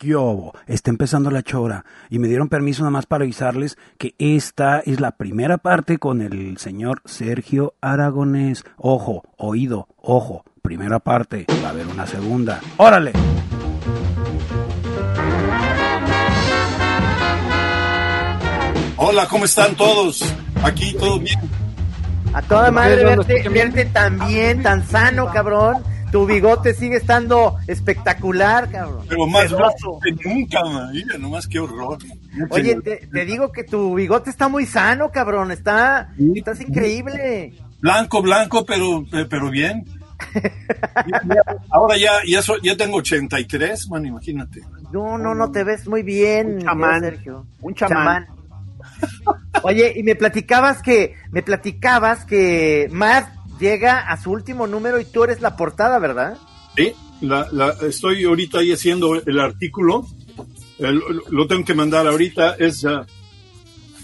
¿Qué hubo? Está empezando la chora y me dieron permiso nada más para avisarles que esta es la primera parte con el señor Sergio Aragonés. Ojo, oído, ojo, primera parte, va a haber una segunda. ¡Órale! Hola, ¿cómo están todos? Aquí todo bien. A toda madre verte, verte tan bien, tan sano, cabrón. Tu bigote sigue estando espectacular, cabrón. Pero más rojo que nunca, mira, nomás qué horror. Oye, te, te, digo que tu bigote está muy sano, cabrón. Está, estás increíble. Blanco, blanco, pero, pero bien. Ahora ya, ya, so, ya tengo 83, man, imagínate. No, no, no, te ves muy bien, Un chamán. Sergio. Un chamán. Oye, y me platicabas que, me platicabas que Matt llega a su último número y tú eres la portada, ¿verdad? Sí, la, la, estoy ahorita ahí haciendo el artículo. El, lo tengo que mandar ahorita. Es uh,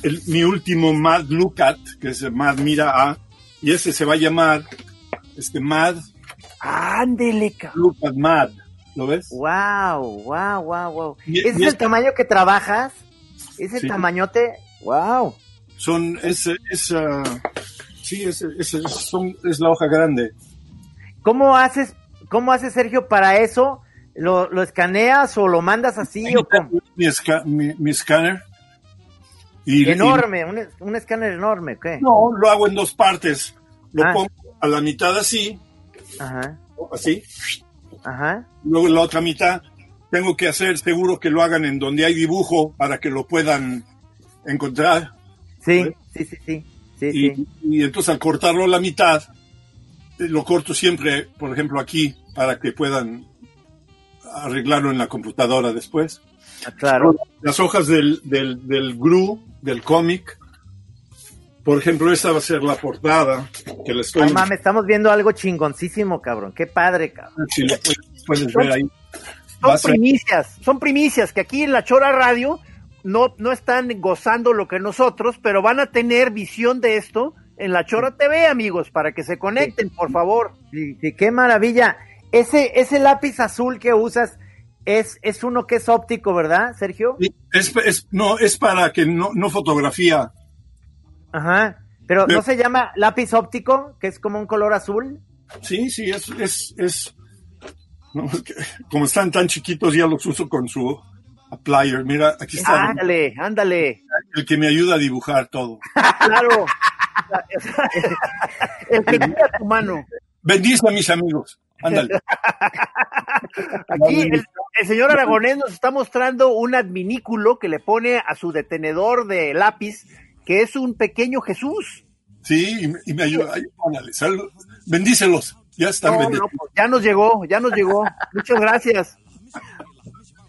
el, mi último Mad Look At, que es Mad Mira A. Y ese se va a llamar este Mad Ándele. Look At Mad. ¿Lo ves? Wow, wow, wow, wow. Y- ¿Ese y es es- el tamaño que trabajas? ¿Ese Sí. tamañote? Wow. Son, es, es, uh, sí, es, es, es- son- es la hoja grande. ¿Cómo haces, cómo haces, Sergio, para eso? ¿Lo, lo escaneas o lo mandas así o? Mi, esca- mi, mi escáner. Y, Enorme, un, un escáner enorme, ¿qué? no, lo hago en dos partes. Lo Ah. pongo a la mitad así, Ajá, así. ajá. Luego la otra mitad tengo que hacer seguro que lo hagan en donde hay dibujo para que lo puedan encontrar. Sí, ¿Eh? sí, sí, sí. Sí, Y, sí. y entonces al cortarlo la mitad, eh, lo corto siempre, por ejemplo, aquí, para que puedan arreglarlo en la computadora después. Ah, Claro. Las hojas del, del, del GRU, del cómic, por ejemplo, esta va a ser la portada, que la estoy... No mames, estamos viendo algo chingoncísimo, cabrón. Qué padre, cabrón. si lo puedes, puedes ver ahí. Son primicias, son primicias que aquí en la Chora Radio no, no están gozando lo que nosotros, pero van a tener visión de esto en la Chora TV, amigos, para que se conecten, por favor. Sí, sí, qué maravilla. Ese, ese lápiz azul que usas es, es uno que es óptico, ¿verdad, Sergio? Sí, Es, es- no, es para que no, no fotografía. Ajá. Pero Pero- ¿no se llama lápiz óptico, que es como un color azul? Sí, sí, es, es, es no, es que como están tan chiquitos ya los uso con su applier. Mira, aquí está Ándale, ándale. el que me ayuda a dibujar todo. Claro. El que tira tu mano. Bendice a mis amigos. Ándale. Aquí el, el señor Aragonés nos está mostrando un adminículo que le pone a su detenedor de lápiz, que es un pequeño Jesús. Sí, y, me- ayuda. Ay, ándale, salud. Bendícelos. Ya están no, pues ya nos llegó, ya nos llegó. Muchas gracias.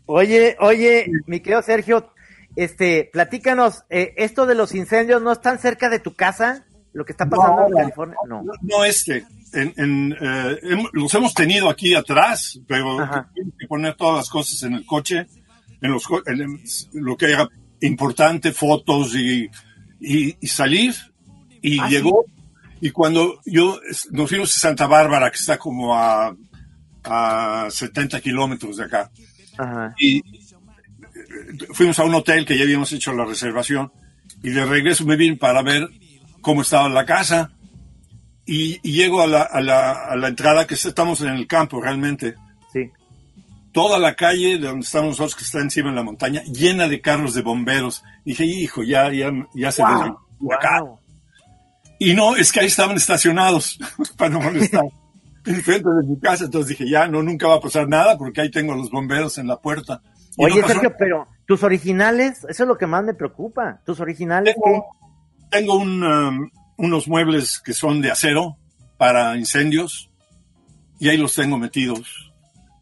Oye, oye, mi querido Sergio, este, platícanos, eh, esto de los incendios no están cerca de tu casa, lo que está pasando No, en California, no. No, no este. En, en, eh, los hemos tenido aquí atrás, pero tengo que poner todas las cosas en el coche, en, los, en lo que era importante, fotos y, y, y salir. Y Ah, llegó, y cuando yo es- nos fuimos a Santa Bárbara, que está como a, a 70 kilómetros de acá, Ajá. y eh, fuimos a un hotel que ya habíamos hecho la reservación y de regreso me vine para ver cómo estaba la casa y, y llego a la, a, la, a la entrada que estamos en el campo realmente Sí. toda la calle de donde estamos nosotros que está encima de la montaña llena de carros de bomberos dije hijo ya ya, ya se Wow, desvió acá wow. y no es que ahí estaban estacionados para no molestar enfrente de mi casa entonces dije ya no nunca va a pasar nada porque ahí tengo a los bomberos en la puerta Y Oye, no Sergio, pero tus originales, eso es lo que más me preocupa. ¿Tus originales qué? Tengo, tengo un, um, unos muebles que son de acero para incendios y ahí los tengo metidos.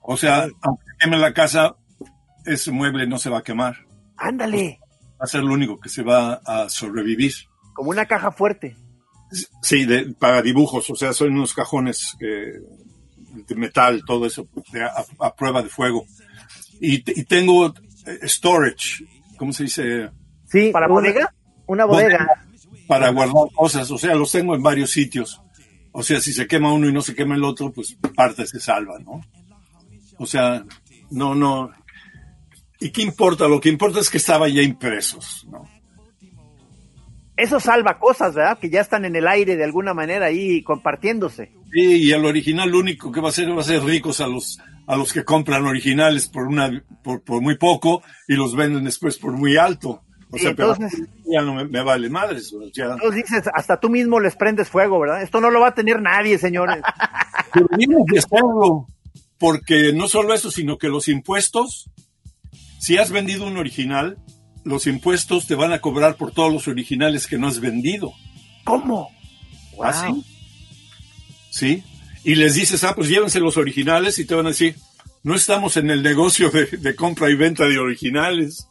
O sea, aunque queme la casa, ese mueble no se va a quemar. Ándale, Va a ser lo único que se va a sobrevivir. como una caja fuerte. Sí, de- para dibujos, o sea, son unos cajones de metal, todo eso, de- a, a prueba de fuego. Y, y tengo eh, storage, ¿cómo se dice? Sí, ¿Para una- bodega? Una bodega. para guardar cosas, o sea, los tengo en varios sitios. O sea, si se quema uno y no se quema el otro, pues partes se salvan, ¿no? O sea, no, no. ¿Y qué importa? Lo que importa es que estaba ya impresos, ¿no? Eso salva cosas, ¿verdad? Que ya están en el aire de alguna manera ahí compartiéndose. Sí, y el original lo único que va a hacer va a ser ricos a los a los que compran originales por una por, por muy poco y los venden después por muy alto. O sea, pero entonces- ya no me, me vale madres. Entonces dices, hasta tú mismo les prendes fuego, ¿verdad? Esto no lo va a tener nadie, señores. Deberíamos de hacerlo, porque no solo eso, sino que los impuestos, si has vendido un original, los impuestos te van a cobrar por todos los originales que no has vendido. ¿Cómo? ¿Ah, sí? Sí. Y les dices, ah, pues llévense los originales y te van a decir, no estamos en el negocio de, de compra y venta de originales.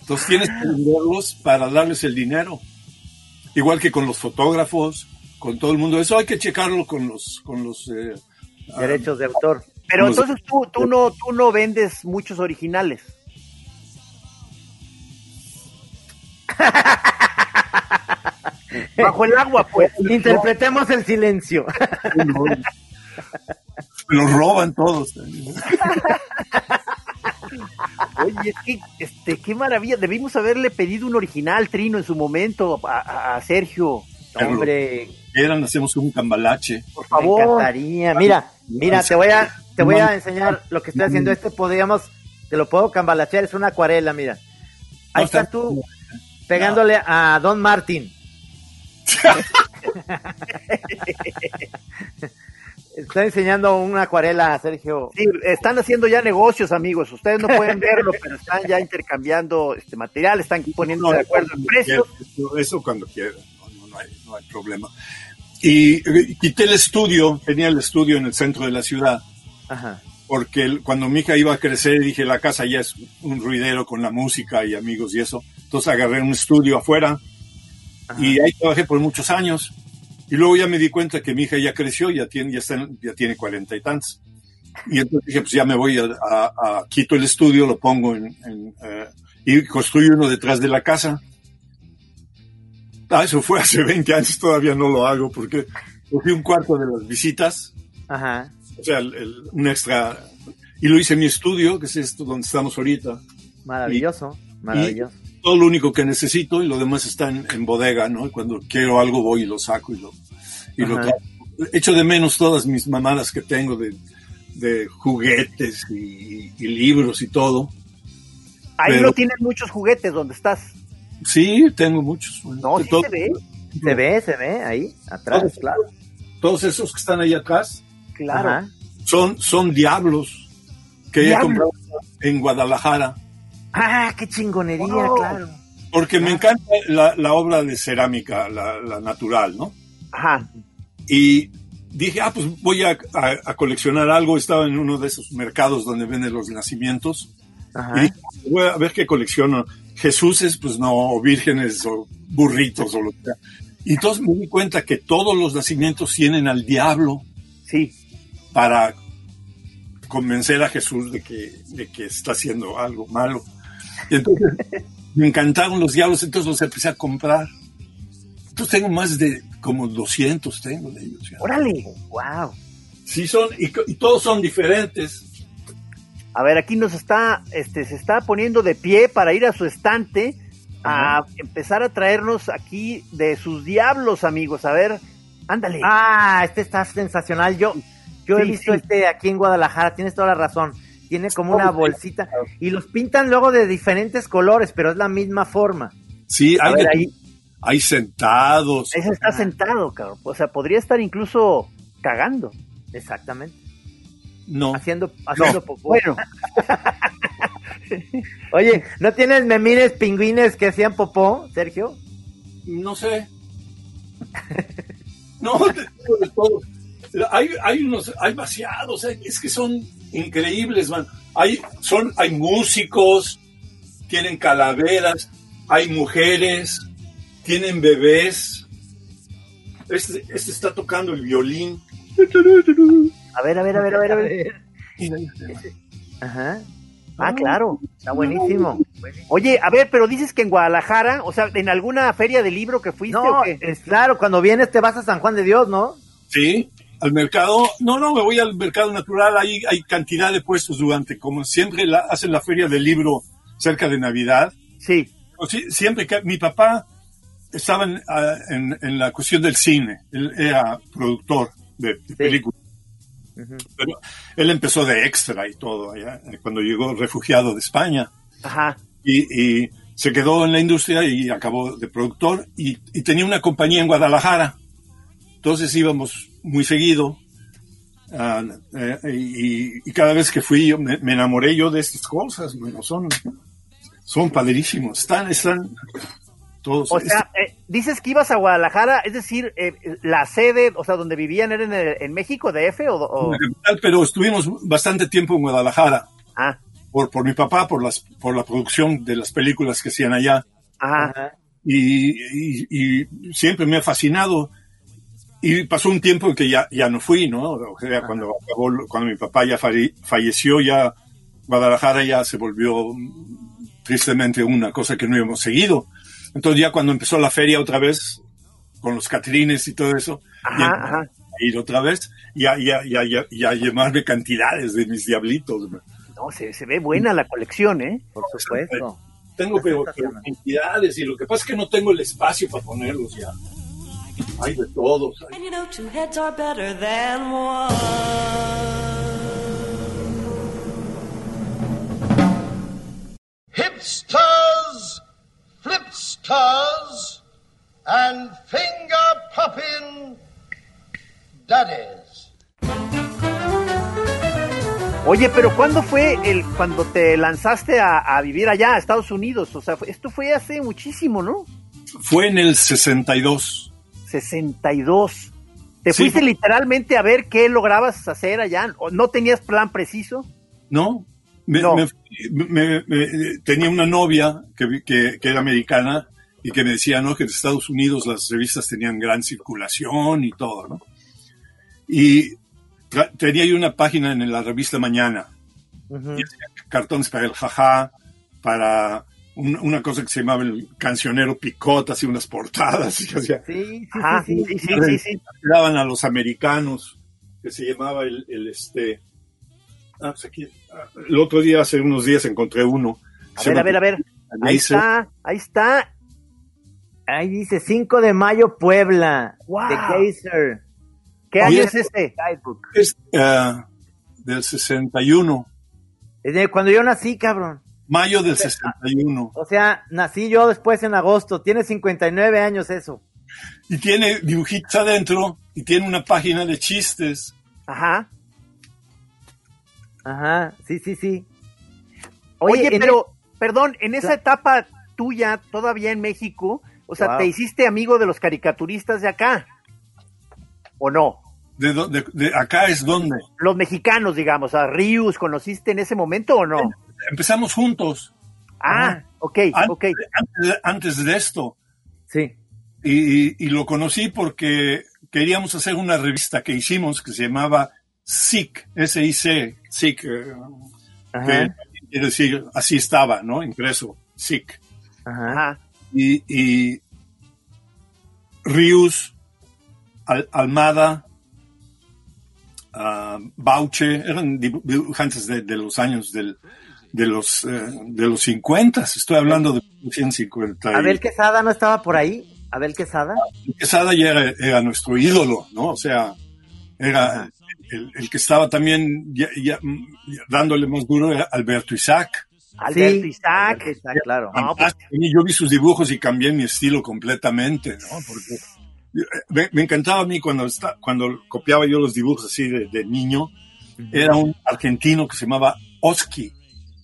Entonces tienes que venderlos para darles el dinero. Igual que con los fotógrafos, con todo el mundo. Eso hay que checarlo con los, con los eh, ah, Derechos de autor. Pero entonces tú, tú no, tú no vendes muchos originales. Bajo el agua, pues. Interpretemos el silencio. los roban todos. Oye, es que, este, qué maravilla. Debimos haberle pedido un original, Trino, en su momento a, a- Sergio. Hombre, Eran, hacemos un cambalache. Por me favor. encantaría. Mira, mira, te voy a, te voy a enseñar lo que estoy haciendo. Este podríamos, te lo puedo cambalachear, es una acuarela, mira. Ahí No, está- tú pegándole a Don Martin. Estoy enseñando una acuarela a Sergio. Sí, están haciendo ya negocios, amigos. Ustedes no pueden verlo, pero están ya intercambiando este material, están poniéndose de acuerdo en precios. Eso, eso cuando quieran, no, no, no hay, no hay problema. Y eh, quité el estudio, tenía el estudio en el centro de la ciudad, Ajá. porque cuando mi hija iba a crecer dije, la casa ya es un ruidero con la música y amigos y eso. Entonces agarré un estudio afuera y ahí trabajé por muchos años. Y luego ya me di cuenta que mi hija ya creció, ya tiene, ya está, ya tiene cuarenta y tantos. Y entonces dije, pues ya me voy a, a- a- quito el estudio, lo pongo en, en, eh, y construyo uno detrás de la casa. Ah, eso fue hace 20 años, todavía no lo hago porque cogí un cuarto de las visitas, Ajá. o sea, el- el- un extra, y lo hice en mi estudio, que es esto donde estamos ahorita. Maravilloso, maravilloso. Todo lo único que necesito y lo demás está en, en bodega, ¿no? Y cuando quiero algo voy y lo saco y lo, y lo. Echo de menos todas mis mamadas que tengo de, de juguetes y, y libros y todo. Ahí Pero- no tienen muchos juguetes donde estás. Sí, tengo muchos. No, sí Todo- se ve. Se ve, se ve ahí, atrás, todos, claro. todos esos que están ahí atrás Claro. Ajá. son, son diablos que he comprado en Guadalajara. Ah, qué chingonería, Wow. claro. Porque me encanta la, la obra de cerámica, la, la natural, ¿no? Ajá. Y dije, ah, pues voy a, a- a coleccionar algo. Estaba en uno de esos mercados donde venden los nacimientos. Y Ajá. dije, voy a ver qué colecciono. Jesuses, pues no, o vírgenes, o burritos, o lo que sea. Y entonces me di cuenta que todos los nacimientos tienen al diablo Sí. para convencer a Jesús de que, de que está haciendo algo malo. Y entonces me encantaron los diablos, entonces los empecé a comprar. Entonces tengo más de como 200 tengo de ellos. ya. Órale. Wow. Sí son, y, todos son diferentes. A ver, aquí nos está, este, se está poniendo de pie para ir a su estante a empezar a traernos aquí de sus diablos, amigos. A ver, ándale. Ah, este está sensacional. Yo, yo he visto sí. este aquí en Guadalajara, tienes toda la razón. Tiene como una bolsita y los pintan luego de diferentes colores, pero es la misma forma. Sí, A hay, ver, de- ahí, hay sentados. ese está sentado, cabrón. O sea, podría estar incluso cagando. Exactamente. No, Haciendo, haciendo popó. Bueno, Oye, ¿no tienes memines pingüines que hacían popó, Sergio? no sé. No, de todo. Hay, hay unos, hay vaciados, hay- es que son increíbles, man. Hay, son, hay músicos, tienen calaveras, hay mujeres, tienen bebés. Este, este está tocando el violín. a ver, a ver, a ver, a ver. A ver. Ajá. Ah, claro. Está buenísimo. Oye, a ver, pero dices que en Guadalajara, o sea, en alguna feria de libro que fuiste No, o qué? es claro, cuando vienes te vas a San Juan de Dios, ¿no? Sí, al mercado, no, no, me voy al mercado natural, hay, hay cantidad de puestos durante, como siempre la, hacen la feria del libro cerca de Navidad. Sí. O sí, siempre que mi papá estaba en, ah, en- en la cuestión del cine, él era productor de, de películas. Pero él empezó de extra y todo, allá, eh, cuando llegó refugiado de España Ajá. y, y se quedó en la industria y acabó de productor y, y tenía una compañía en Guadalajara. Entonces íbamos muy seguido eh, y, y cada vez que fui yo me, me enamoré yo de estas cosas. bueno, son, son padrísimos. Están, están todos. O sea, eh, dices que ibas a Guadalajara, es decir, eh, la sede, o sea, donde vivían era en, el- en México, DF o, o- pero estuvimos bastante tiempo en Guadalajara ah, por, por mi papá, por, las, por la producción de las películas que hacían allá. Ajá. y, y- y siempre me ha fascinado. Y pasó un tiempo en que ya, ya no fui, ¿no? O sea, cuando, acabó- cuando mi papá ya falle- falleció, ya Guadalajara ya se volvió mm, tristemente una cosa que no hemos seguido. Entonces ya cuando empezó la feria otra vez, con los catrines y todo eso, ya ajá, ajá. a ir otra vez, ya, ya, ya, ya, ya llevarme cantidades de mis diablitos. No, se, se ve buena la colección, ¿eh? Por supuesto. Tengo pero, cantidades y lo que pasa es que no tengo el espacio para ponerlos ya. Hay de todos. hay And you know, two heads are better than one. hipsters, flipsters, and finger popping daddies. Oye, pero ¿cuándo fue el cuando te lanzaste a, a vivir allá, a Estados Unidos? O sea, esto fue hace muchísimo, ¿no? Fue en el 62. 62. ¿Te Sí, fuiste literalmente a ver qué lograbas hacer allá? ¿O ¿No tenías plan preciso? ¿No? Me- No. me- me- me- tenía una novia que, que, que era americana y que me decía, ¿no? Que en Estados Unidos las revistas tenían gran circulación y todo, ¿no? Y tenía yo una página en la revista Mañana. y hacía cartones para el jajá, para una cosa que se llamaba el cancionero Picot, hacía unas portadas y Sí, sí, sí, sí, sí. sí, sí, sí. daban a los americanos, que se llamaba el, el, este. ah, pues aquí, el otro día, hace unos días, encontré uno. A ver, a ver, a ver. Ahí Dice- está, ahí está. Ahí dice 5 de mayo, Puebla. Wow. De Geyser. ¿Qué año es este? Guidebook. Es ah, del 61, Es de cuando yo nací, cabrón. Mayo del 61. O sea, nací yo después en agosto. Tiene 59 años eso. Y tiene dibujitos adentro y tiene una página de chistes. Ajá. Ajá, sí, sí, sí. Oye, pero, perdón, en esa etapa tuya, todavía en México, o sea, Wow. ¿te hiciste amigo de los caricaturistas de acá? ¿O no? De- de acá es donde Los mexicanos, digamos, a Rius, ¿conociste en ese momento o no? Empezamos juntos. Ah, ok, Antes, ok. antes de- antes de esto. Sí. Y, y lo conocí porque queríamos hacer una revista que hicimos que se llamaba SIC, S-I-C, SIC, eh, Ajá. que quiere decir así estaba, ¿no? Impreso, SIC. Ajá. Y, y Rius, Al- Almada, ah, Bauche, eran dibu- dibujantes de, de los años del, de los eh, de los 50, estoy hablando de 1950. y- Abel Quesada no estaba por ahí. Abel Quesada. Quesada ya era, era nuestro ídolo, ¿no? O sea, era el, el que estaba también ya- ya, ya dándole más duro era Alberto Isaac. Alberto Sí, Isaac. Isaac, claro. No, pues, yo vi sus dibujos y cambié mi estilo completamente, ¿no? Porque eh, me, me encantaba a mí cuando, está, cuando copiaba yo los dibujos así de, de niño. Era un argentino que se llamaba Oski.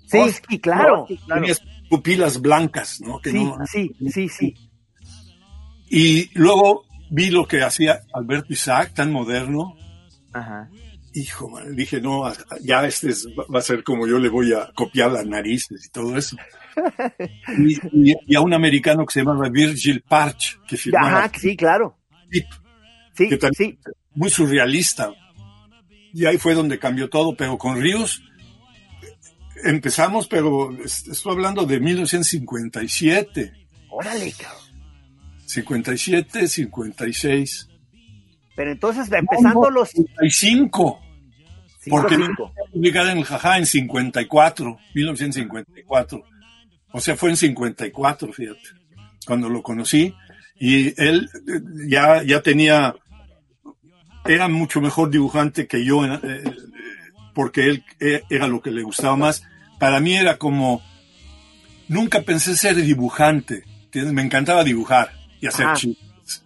Sí, claro. Oski, claro. Tenía pupilas blancas, ¿no? Que Sí, no- sí, sí, sí. Y luego vi lo que hacía Alberto Isaac, tan moderno, Ajá. hijo, man, dije, no, ya este es- va a ser como yo le voy a copiar las narices y todo eso. Y, y- y a un americano que se llamaba Virgil Parch, que firmaba Ajá, sí, claro. Sí, sí. muy surrealista. Y ahí fue donde cambió todo, pero con Ríos empezamos, pero es- estoy hablando de 1957, Órale, cabrón. 57, 56. Pero entonces, empezando los 55. Porque no publicada en el Jajá en 54, 1954. O sea, fue en 54, fíjate, cuando lo conocí. Y él eh, ya, ya tenía, era mucho mejor dibujante que yo, eh, eh, porque él eh, era lo que le gustaba más. Para mí era como, nunca pensé ser dibujante. Me encantaba dibujar y hacer chistes.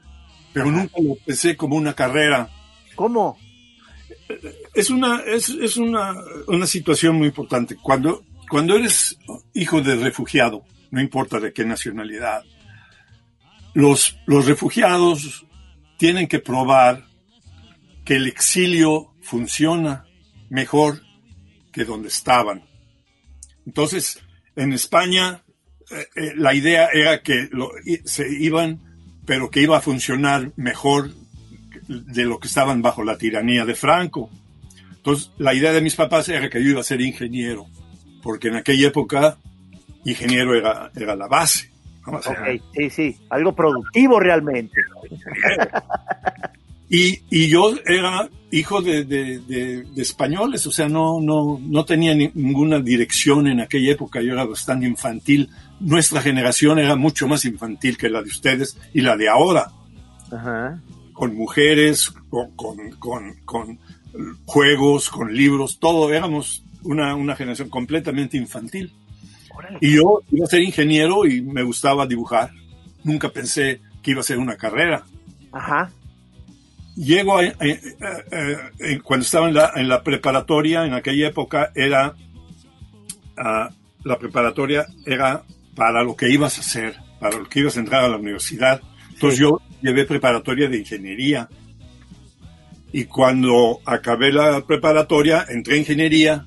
Pero nunca lo pensé como una carrera ¿Cómo? es una, es, es una, una situación muy importante. Cuando, cuando eres hijo de refugiado, no importa de qué nacionalidad, los, los refugiados tienen que probar que el exilio funciona mejor que donde estaban. Entonces, en España, eh, eh, la idea era que lo- se iban, pero que iba a funcionar mejor de lo que estaban bajo la tiranía de Franco. Entonces, la idea de mis papás era que yo iba a ser ingeniero, porque en aquella época ingeniero era, era la base. ¿no? O sea, Ok, sí, sí, algo productivo realmente. Y, y yo era hijo de, de- de- de españoles, o sea, no, no, no tenía ni- ninguna dirección en aquella época, yo era bastante infantil. Nuestra generación era mucho más infantil que la de ustedes y la de ahora. Ajá. con mujeres, con, con- con- con juegos, con libros, todo. Éramos una, una generación completamente infantil. Órale. Y yo iba a ser ingeniero y me gustaba dibujar. Nunca pensé que iba a ser una carrera. Ajá. Llego a- eh, eh, eh, cuando estaba en la, en la preparatoria, en aquella época era ah, la preparatoria era para lo que ibas a hacer, para lo que ibas a entrar a la universidad. Entonces yo llevé preparatoria de ingeniería. Y cuando acabé la preparatoria, entré a ingeniería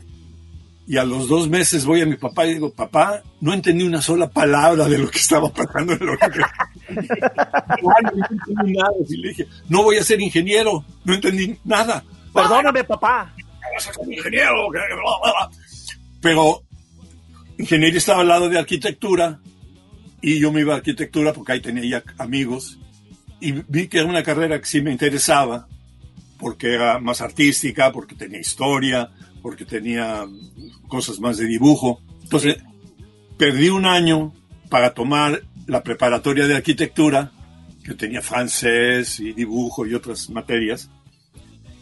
y a los dos meses voy a mi papá y digo, papá, no entendí una sola palabra de lo que estaba pasando en la universidad. no entendí nada. Y le dije, no voy a ser ingeniero, no entendí nada. Perdóname, papá. vas a ser ingeniero. Pero ingeniería estaba al lado de arquitectura y yo me iba a arquitectura porque ahí tenía ya amigos y vi que era una carrera que sí me interesaba porque era más artística, porque tenía historia, porque tenía cosas más de dibujo. Entonces, perdí un año para tomar la preparatoria de arquitectura, que tenía francés y dibujo y otras materias.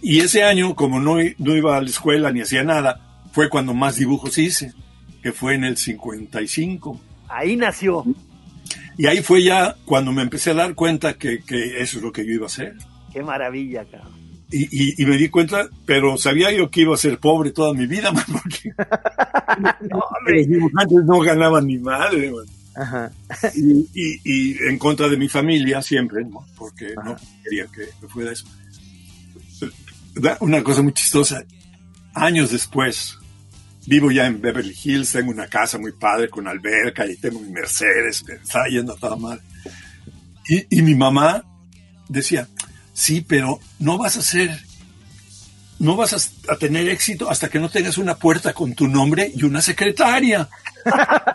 Y ese año, como no, no iba a la escuela ni hacía nada, fue cuando más dibujos hice, que fue en el 55. Ahí nació. Y ahí fue ya cuando me empecé a dar cuenta que, que eso es lo que yo iba a hacer. Qué maravilla, cabrón. Y, y- y me di cuenta, pero sabía yo que iba a ser pobre toda mi vida, man, porque No, hombre. los dibujantes no ganaban ni madre, man. Ajá. y, y- y en contra de mi familia siempre, ¿no? porque no quería que me fuera eso. Una cosa muy chistosa, años después, vivo ya en Beverly Hills, tengo una casa muy padre con alberca y tengo mi Mercedes, me está yendo toda madre. Y, y mi mamá decía, sí, pero no vas a ser, no vas a, a tener éxito hasta que no tengas una puerta con tu nombre y una secretaria.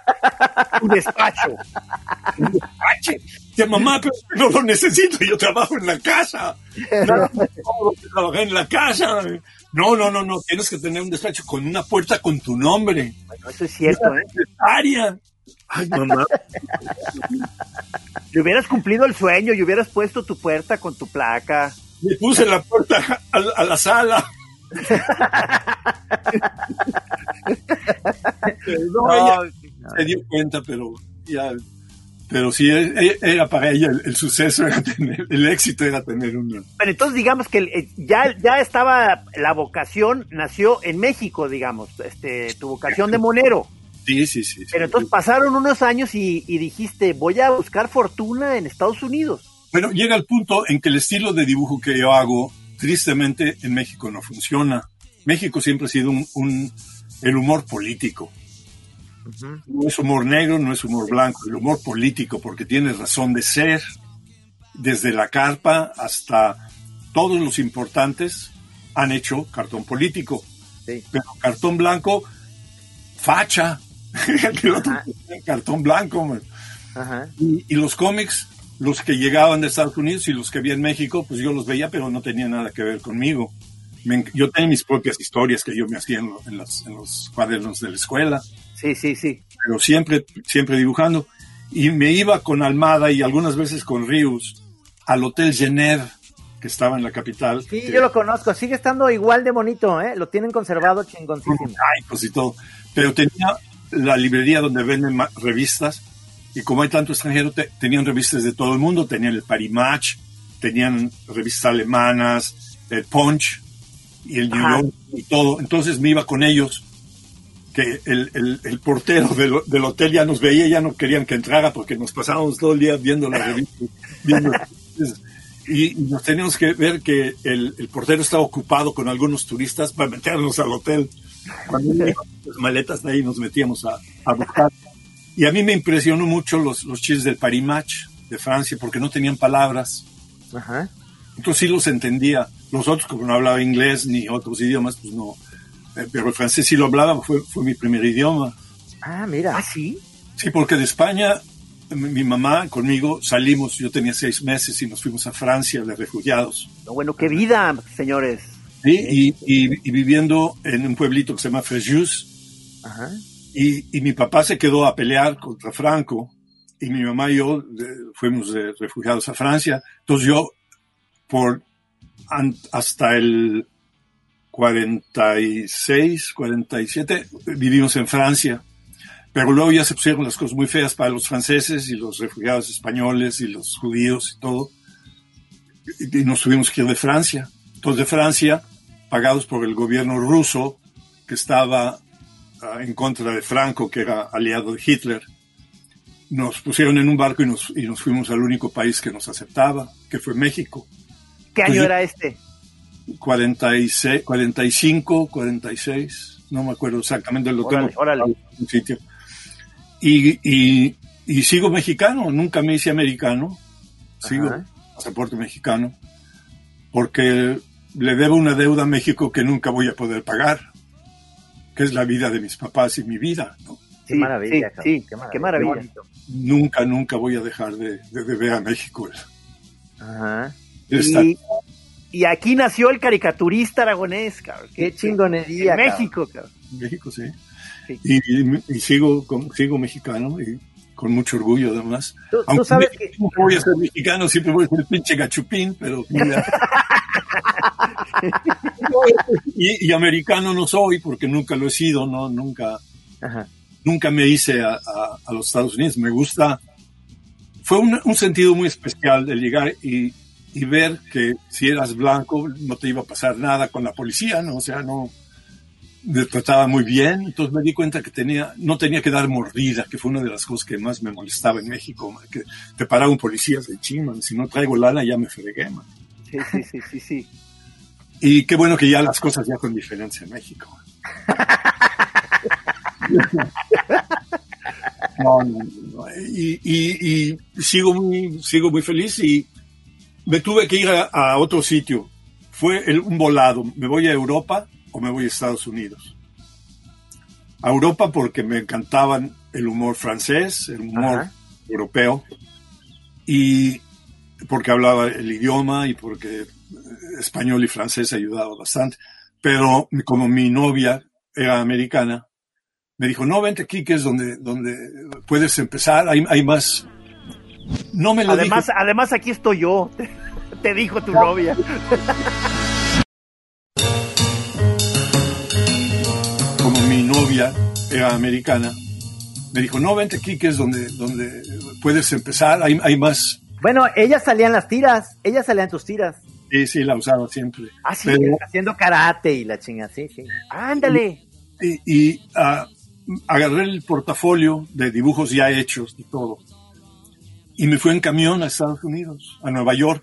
Un despacho. Ache, ya mamá, pero no lo necesito, yo trabajo en la casa. Trabajé en la casa. No, no, no, no, tienes que tener un despacho con una puerta con tu nombre. Bueno, eso es cierto, ¿eh? Secretaria. Ay, mamá. Le hubieras cumplido el sueño y hubieras puesto tu puerta con tu placa. Le puse la puerta a, a la sala. no, se dio cuenta, pero ya. Pero sí, e- era para ella el, el suceso, era tener, el éxito era tener una. Pero entonces digamos que eh, ya, ya estaba la vocación, nació en México, digamos, este, tu vocación de monero. Sí, sí, sí. sí. Pero entonces pasaron unos años y, y dijiste, voy a buscar fortuna en Estados Unidos. Bueno, llega el punto en que el estilo de dibujo que yo hago, tristemente, en México no funciona. México siempre ha sido un, un- el humor político. No es humor negro, no es humor blanco, el humor político, porque tiene razón de ser. Desde la carpa hasta todos los importantes han hecho cartón político. Sí. Pero cartón blanco, facha. El otro, cartón blanco, man. Ajá. Y, y los cómics los que llegaban de Estados Unidos y los que había en México, pues yo los veía, pero no tenía nada que ver conmigo. Me yo tenía mis propias historias que yo me hacía en, lo- en las- en los cuadernos de la escuela, Sí, sí, sí. pero siempre, siempre dibujando. Y me iba con Almada y algunas veces con Rius al Hotel Jenner, que estaba en la capital. Sí, que- yo lo conozco. Sigue estando igual de bonito, ¿eh? Lo tienen conservado chingoncísimo. Ay, pues y todo. Pero tenía la librería donde venden revistas y como hay tanto extranjero, te- tenían revistas de todo el mundo. Tenían el Paris Match, tenían revistas alemanas, el Punch y el New. York y todo. Entonces me iba con ellos, que el, el- el portero del, del hotel ya nos veía, ya no querían que entrara porque nos pasábamos todo el día viendo las revistas. viendo- y, y nos teníamos que ver que el, el portero estaba ocupado con algunos turistas para meternos al hotel. Cuando las maletas de ahí nos metíamos a, a buscar. Y a mí me impresionó mucho los, los chistes del Paris Match de Francia porque no tenían palabras. Ajá. Entonces sí los entendía. Los otros, como no hablaba inglés ni otros idiomas, pues no. Eh, Pero el francés sí lo hablaba, fue, fue mi primer idioma. Ah, mira. ¿Ah, sí? Sí, porque de España, mi mi mamá conmigo salimos, yo tenía seis meses y nos fuimos a Francia de refugiados. No, bueno, qué vida, señores. ¿sí? Y, y- y viviendo en un pueblito que se llama Fréjus, Ajá. y, y mi papá se quedó a pelear contra Franco, y mi mamá y yo eh, fuimos de refugiados a Francia. Entonces yo, por an- hasta el 46, 47, vivimos en Francia. Pero luego ya se pusieron las cosas muy feas para los franceses y los refugiados españoles y los judíos y todo. Y, nos tuvimos que ir de Francia. Entonces de Francia, pagados por el gobierno ruso, que estaba ah, en contra de Franco, que era aliado de Hitler, nos pusieron en un barco y nos, y nos fuimos al único país que nos aceptaba, que fue México. ¿Qué Pues año yo- era este? 46, 45, 46, no me acuerdo exactamente, lo Órale, tengo órale. en un sitio. Y, y, y sigo mexicano, nunca me hice americano, sigo Ajá. pasaporte mexicano, porque le debo una deuda a México que nunca voy a poder pagar, que es la vida de mis papás y mi vida. ¿no? Qué Sí, maravilla, sí, qué maravilla. qué maravilla. bonito. Nunca, nunca voy a dejar de, de deber a México. Ajá. Esta- Y, y aquí nació el caricaturista aragonés, cabrón. Qué En chingonería. cabrón. México, cabrón. México, sí. Sí. Y, y- y sigo, con- sigo mexicano y con mucho orgullo además. Tú, tú Aunque sabes me- que. nunca voy a ser mexicano, siempre voy a ser pinche gachupín, pero mira. y, y americano no soy porque nunca lo he sido, no, nunca, Ajá. nunca me hice a, a- a los Estados Unidos. Me gusta. Fue un, un sentido muy especial de llegar y, y ver que si eras blanco no te iba a pasar nada con la policía, ¿no? O sea, no me trataba muy bien. Entonces me di cuenta que tenía, no tenía que dar mordida, que fue una de las cosas que más me molestaba en México, man, que te paraba un policía de chingan, si no traigo lana ya me fregué, man. Sí, sí, sí, sí, sí. Y qué bueno que ya las cosas ya con diferencia en México. No, no, no. Y, y- y sigo muy, sigo muy feliz y me tuve que ir a, a otro sitio. Fue el- un volado. ¿Me voy a Europa o me voy a Estados Unidos? A Europa porque me encantaban el humor francés, el humor Ajá. europeo y porque hablaba el idioma y porque eh, español y francés ayudaba bastante. Pero como mi novia era americana, me dijo, no, vente aquí, que es donde, donde puedes empezar, hay, hay más. No me lo Además, además aquí estoy yo. Te dijo tu novia. como mi novia era americana, me dijo, no, vente aquí, que es donde, donde puedes empezar, hay, hay más. Bueno, ella salía en las tiras. Ella salía en tus tiras. Sí, sí, la usaba siempre. Ah, sí. Pero- Haciendo karate y la chinga, sí, sí. Ándale. y, y, ah, agarré el portafolio de dibujos ya hechos y todo. Y me fui en camión a Estados Unidos, a Nueva York.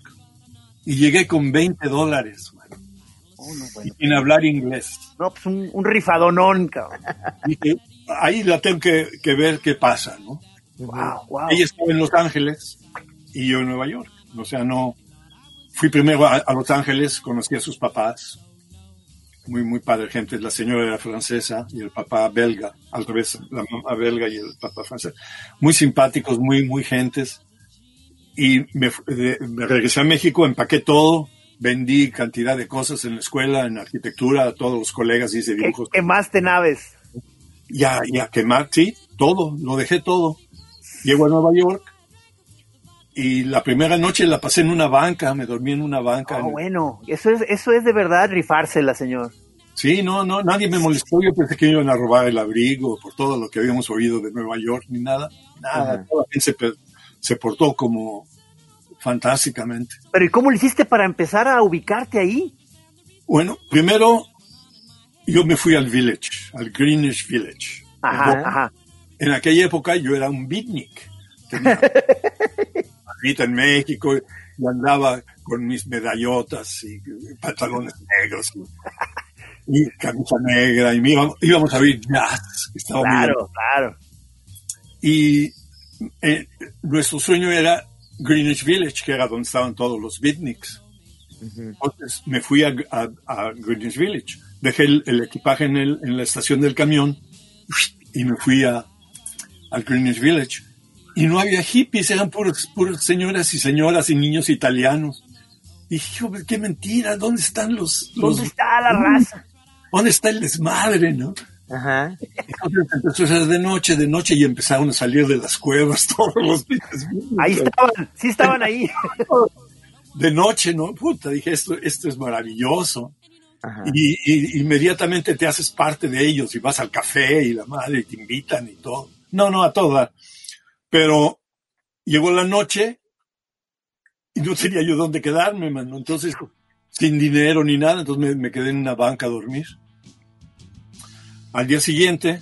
Y llegué con 20 dólares, Oh, no, y bueno. sin hablar inglés. No, pues un, un rifadonón, cabrón. Dije, ahí la tengo que, que ver qué pasa, ¿no? Wow, wow. Ella estaba en Los Ángeles y yo en Nueva York. O sea, no. Fui primero a, a Los Ángeles, conocí a sus papás. Muy, muy padre gente. La señora era francesa y el papá belga. Al revés, la mamá belga y el papá francés. Muy simpáticos, muy, muy gentes. Y me, me regresé a México, empaqué todo, vendí cantidad de cosas en la escuela, en arquitectura, a todos los colegas hice dibujos. quemaste naves. Ya, ya quemar, sí, todo, lo dejé todo. Llego a Nueva York y la primera noche la pasé en una banca, me dormí en una banca. Ah, en- bueno, eso es, eso es de verdad rifársela, señor. Sí, no, no, nadie me molestó. Yo pensé que iban a robar el abrigo por todo lo que habíamos oído de Nueva York, ni nada. Nada, Ajá. toda la gente se, se portó como fantásticamente. Pero ¿y cómo lo hiciste para empezar a ubicarte ahí? Bueno, primero yo me fui al village, al Greenwich Village. Ajá, Ajá. ajá. En aquella época yo era un beatnik. Tenía en México y andaba con mis medallotas y pantalones negros y, y camisa negra y íbamos, íbamos a ver jazz. que estaba muy Claro, claro. Y eh, nuestro sueño era Greenwich Village, que era donde estaban todos los beatniks. Entonces me fui a, a- a Greenwich Village. Dejé el, el equipaje en, el- en la estación del camión y me fui a, al Greenwich Village. Y no había hippies, eran puras, puras señoras y señoras y niños italianos. Y dije, "Hombre, qué mentira, ¿dónde están los, los ¿Dónde está la raza? ¿Dónde está el desmadre, no? Ajá. Entonces empezó a ser de noche, de noche, y empezaron a salir de las cuevas todos los pinches Ahí estaban, sí estaban ahí. De noche, ¿no? Puta, dije, esto, esto es maravilloso. Ajá. Y, y inmediatamente te haces parte de ellos y vas al café y la madre y te invitan y todo. No, no, a toda. Pero llegó la noche y no tenía yo dónde quedarme, mano. Entonces, sin dinero ni nada, entonces me, me quedé en una banca a dormir. Al día siguiente,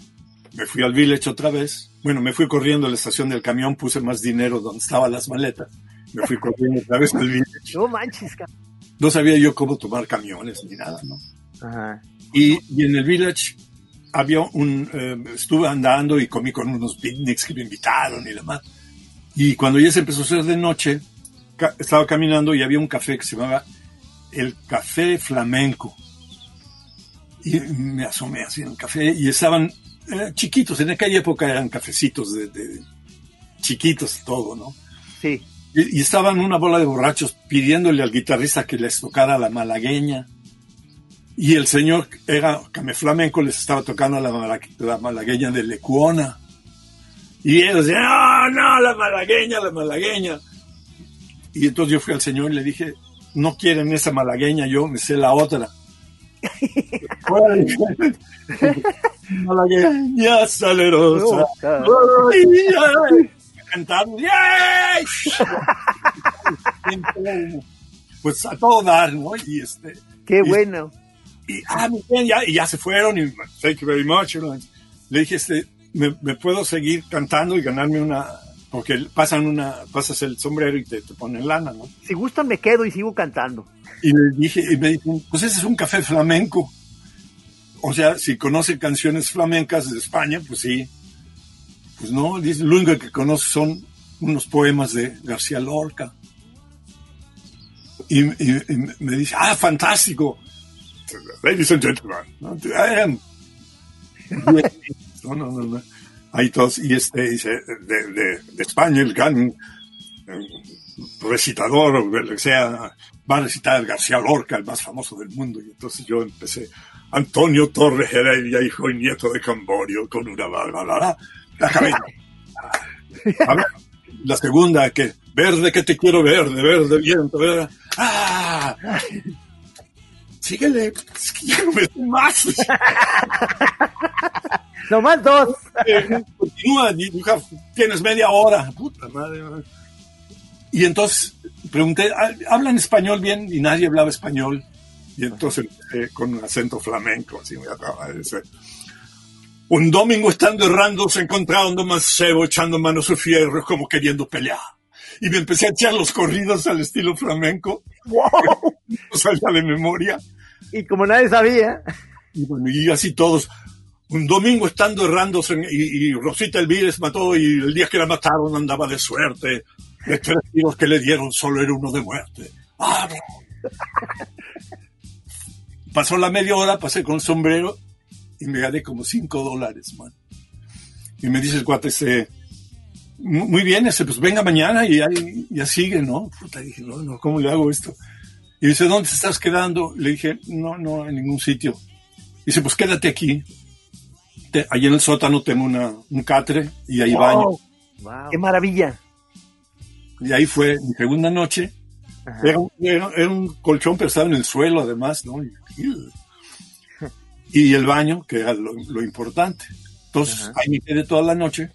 me fui al village otra vez. Bueno, me fui corriendo a la estación del camión, puse más dinero donde estaban las maletas. Me fui corriendo otra vez al village. No manches, cabrón. No sabía yo cómo tomar camiones ni nada, ¿no? Ajá. Y, y en el village había un, eh, estuve andando y comí con unos beatniks que me invitaron y demás. Y cuando ya se empezó a hacer de noche, ca- estaba caminando y había un café que se llamaba el Café Flamenco. Y me asomé así en el café y estaban eh, chiquitos, en aquella época eran cafecitos de, de- chiquitos todo, ¿no? Sí. Y, y estaban una bola de borrachos pidiéndole al guitarrista que les tocara la malagueña. Y el señor era Came Flamenco, les estaba tocando la, la malagueña de Lecuona. Y ellos decían, no, no, la malagueña, la malagueña. Y entonces yo fui al señor y le dije, no quieren esa malagueña, yo me sé la otra. Malagueña salerosa. ¡yay! pues a todo dar, ¿no? Y este, Qué Y- bueno. y, ah, bien, ya, y ya se fueron, y thank you very much. Le dije, este, ¿me, me puedo seguir cantando y ganarme una, porque pasan una, pasas el sombrero y te, te ponen lana, ¿no? Si gustan me quedo y sigo cantando. Y le dije, y me dicen, pues ese es un café flamenco. O sea, si conoce canciones flamencas de España, pues sí. Pues no, dice, lo único que conoce son unos poemas de García Lorca. Y, y- y me dice, ah, fantástico. Ladies and gentlemen. no, no, no. Ahí todos, y este dice, de, de- de España, el gran eh, recitador, o sea, va a recitar García Lorca, el más famoso del mundo. Y entonces yo empecé, Antonio Torres Heredia, hijo y nieto de Camborio, con una bla. La cabeza. A ver, la segunda, que verde que te quiero verde, verde viento, verde. ¡Ah! Síguele, es que ya no me sé más. Nomás dos. Eh, Continúa, tienes media hora. Puta madre. Y entonces pregunté, "¿Ha- ¿hablan español bien? Y nadie hablaba español. Y entonces eh, con un acento flamenco, así me acaba de decir. Un domingo estando errando se encontraron dos mancebos echando manos a fierros como queriendo pelear. Y me empecé a echar los corridos al estilo flamenco. ¡Wow! No salía de memoria. Y como nadie sabía. Y, bueno, y así todos. Un domingo estando errando y, y Rosita Elvírez mató y el día que la mataron andaba de suerte. De tres tiros que le dieron solo era uno de muerte. ¡Ah! Pasó la media hora, pasé con sombrero y me gané como cinco dólares, man. Y me dice el cuate ese, muy bien, ese, pues venga mañana y ya, ya sigue, ¿no? Puta, dije, no, no, ¿cómo le hago esto? Y dice, ¿dónde te estás quedando? Le dije, no, no, en ningún sitio. Dice, pues quédate aquí. Te- allí en el sótano tengo una, un catre y ahí baño. Wow, Wow. ¡Qué maravilla! Y ahí fue mi segunda noche. Era, un- era- era un colchón, pero estaba en el suelo además, ¿no? Y, y el baño, que era lo, lo importante. Entonces, Ajá. ahí me quedé toda la noche.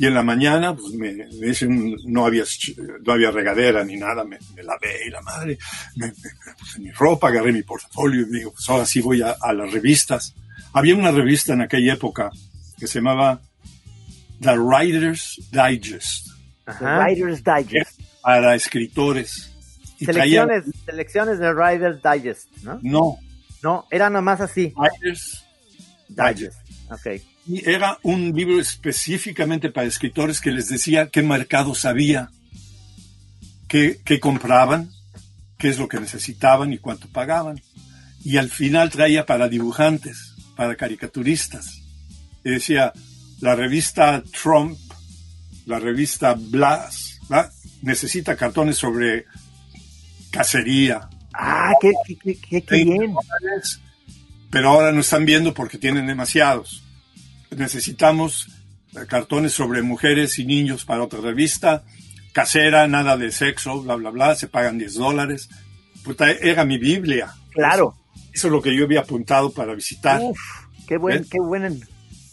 Y en la mañana, pues me, me dicen, no había, no había regadera ni nada, me, me lavé y la madre, me, me- me puse mi ropa, agarré mi portafolio y digo, pues ahora sí voy a, a las revistas. Había una revista en aquella época que se llamaba The Writer's Digest Ajá. Writer's Digest. para escritores. Y traía- Selecciones, selecciones de Rider Digest, ¿no? no, No, era nomás así. Writers Digest. Ok. Y era un libro específicamente para escritores que les decía qué mercados había, qué, qué compraban, qué es lo que necesitaban y cuánto pagaban. Y al final traía para dibujantes, para caricaturistas. Y decía, la revista Trump, la revista Blas, necesita cartones sobre cacería, Ah, qué, qué, qué, qué- qué bien. dólares, pero ahora no están viendo porque tienen demasiados. Necesitamos cartones sobre mujeres y niños para otra revista, casera, nada de sexo, bla, bla, bla, se pagan 10 dólares. Puta, era mi Biblia. Claro. Eso es lo que yo había apuntado para visitar. Uf, qué buen, ¿Eh? qué buen.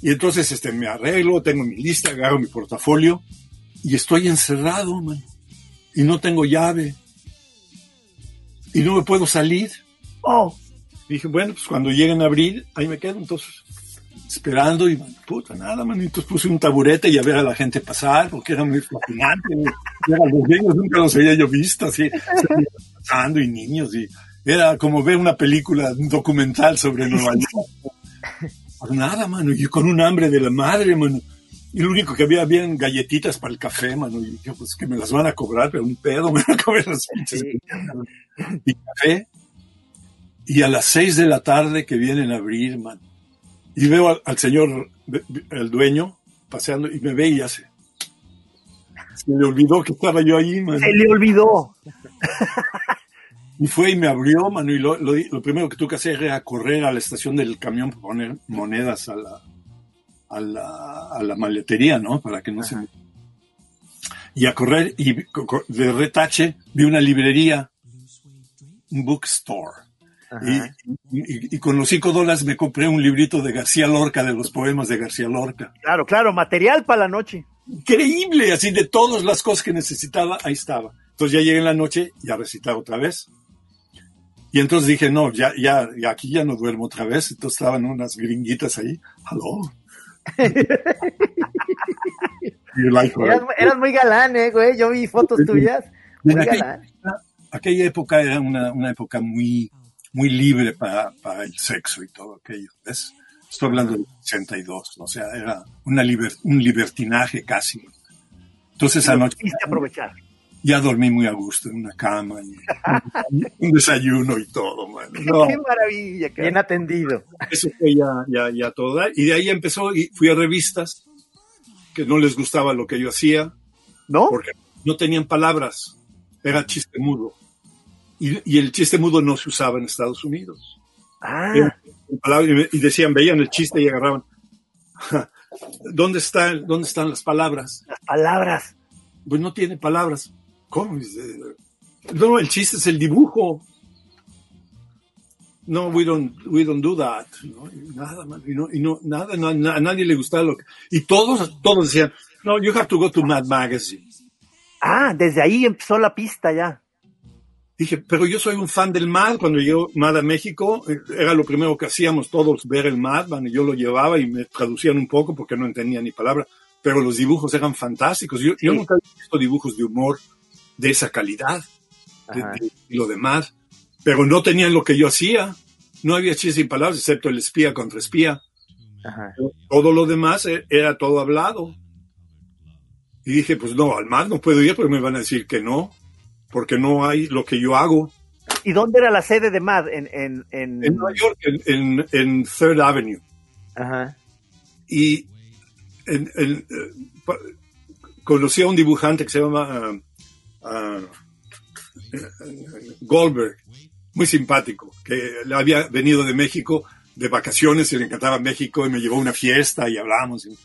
Y entonces este, me arreglo, tengo mi lista, agarro mi portafolio y estoy encerrado, man. Y no tengo llave. Y no me puedo salir. Oh, Dije, bueno, pues cuando lleguen a abrir, ahí me quedo entonces esperando y puta, nada, man. Entonces puse un taburete y a ver a la gente pasar, porque era muy fascinante. Era los niños nunca los había yo visto así, pasando y niños y era como ver una película, un documental sobre Nueva York. Pues nada, mano, y con un hambre de la madre, mano. Y lo único que había, habían galletitas para el café, mano. Y yo, pues que me las van a cobrar, pero un pedo, me van a comer las pinches Sí. y café. Y a las seis de la tarde que vienen a abrir, man. Y veo al, al señor, el dueño, paseando y me ve y hace. Se le olvidó que estaba yo ahí, se le olvidó. Y fue y me abrió, mano. Y lo, lo, lo primero que tuve que hacer era correr a la estación del camión para poner monedas a la, a la, a la maletería, ¿no? Para que no se. Y a correr, y de retache vi una librería, un bookstore. Y, y- y con los cinco dólares me compré un librito de García Lorca, de los poemas de García Lorca. Claro, claro, material para la noche. Increíble, así de todas las cosas que necesitaba, ahí estaba. Entonces ya llegué en la noche y a recitar otra vez. Y entonces dije, no, ya, ya, ya aquí ya no duermo otra vez. Entonces estaban unas gringuitas ahí. You like Eras, eras muy galán, eh, güey. Yo vi fotos tuyas. Muy aquella, galán. aquella época era una, una época muy, muy libre para, para el sexo y todo aquello. ¿ves? Estoy hablando del 62, o sea, era una liber- un libertinaje casi. Entonces anoche aprovechar. ya dormí muy a gusto en una cama y un desayuno y todo, man. No, Qué maravilla, cara. Bien atendido. eso fue ya, ya, ya todo. Y de ahí empezó y fui a revistas que no les gustaba lo que yo hacía ¿No? porque no tenían palabras, era chiste mudo. Y, y el chiste mudo no se usaba en Estados Unidos. Ah, y decían, veían el chiste y agarraban. ¿Dónde, está, ¿Dónde están las palabras? las palabras. Pues no tiene palabras. ¿Cómo? No, el chiste es el dibujo. No, we don't, we don't do that. ¿no? Y nada, man, y no, y no, nada, no, a nadie le gustaba lo que. Y todos, todos decían, no, you have to go to Mad Magazine. Ah, desde ahí empezó la pista ya. Dije, pero yo soy un fan del Mad. Cuando llegó Mad a México, eh, era lo primero que hacíamos todos, ver el Mad, y yo lo llevaba y me traducían un poco porque no entendía ni palabra. Pero los dibujos eran fantásticos. Yo, nunca había visto dibujos de humor de esa calidad, de, de- y lo de Mad. Pero no tenían lo que yo hacía. No había chistes sin palabras, excepto el espía contra espía. Ajá. Todo lo demás eh, era todo hablado. Y dije, pues no, al Mad no puedo ir porque me van a decir que no, porque no hay lo que yo hago. ¿Y dónde era la sede de MAD? En, en, en... En Nueva York, en, en, Third Avenue. Ajá. Y eh, conocí a un dibujante que se llama ah, ah, Goldberg, muy simpático, que había venido de México de vacaciones y le encantaba México y me llevó a una fiesta y hablamos. Y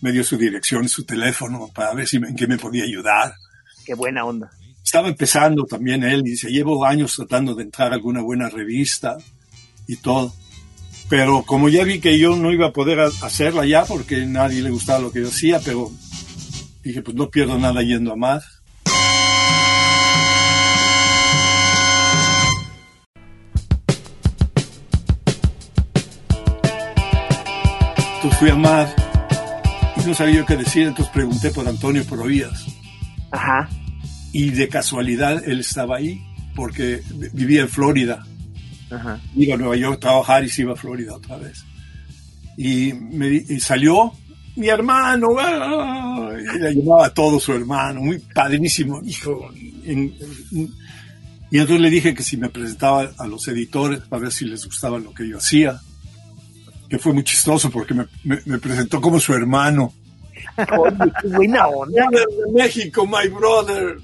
me dio su dirección su teléfono para ver si me- en qué me podía ayudar. Qué buena onda. Estaba empezando también él, dice, llevo años tratando de entrar a alguna buena revista y todo. Pero como ya vi que yo no iba a poder ha- hacerla ya porque nadie le gustaba lo que yo hacía, pero dije, pues no pierdo nada yendo a más. Entonces fui a Mar y no sabía yo qué decir, entonces pregunté por Antonio Provías Ajá. Y de casualidad él estaba ahí porque vivía en Florida. Ajá. Iba a Nueva York a trabajar y se iba a Florida otra vez. Y, me, y salió mi hermano, ¡ah! y le llamaba a todo su hermano, muy padrísimo, hijo. En- en- y entonces le dije que si me presentaba a los editores para ver si les gustaba lo que yo hacía, que fue muy chistoso porque me, me- me presentó como su hermano. Oye, qué buena onda. Brother de México, my brother.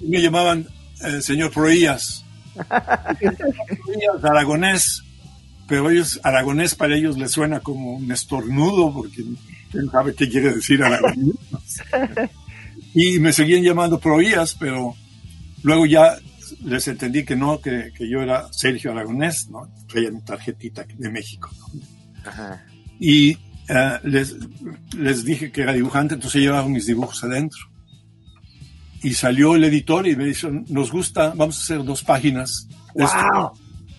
Me llamaban eh, señor Proías. Proías, aragonés. Pero ellos, aragonés para ellos les suena como un estornudo, porque quién sabe qué quiere decir aragonés. y me seguían llamando Proías, pero luego ya les entendí que no, que, que yo era Sergio Aragonés, ¿no? Traía mi tarjetita de México, ¿no? Ajá. y eh, les, les dije que era dibujante, entonces llevaban mis dibujos adentro. Y salió el editor y me dijo, nos gusta, vamos a hacer dos páginas de, estos- Wow.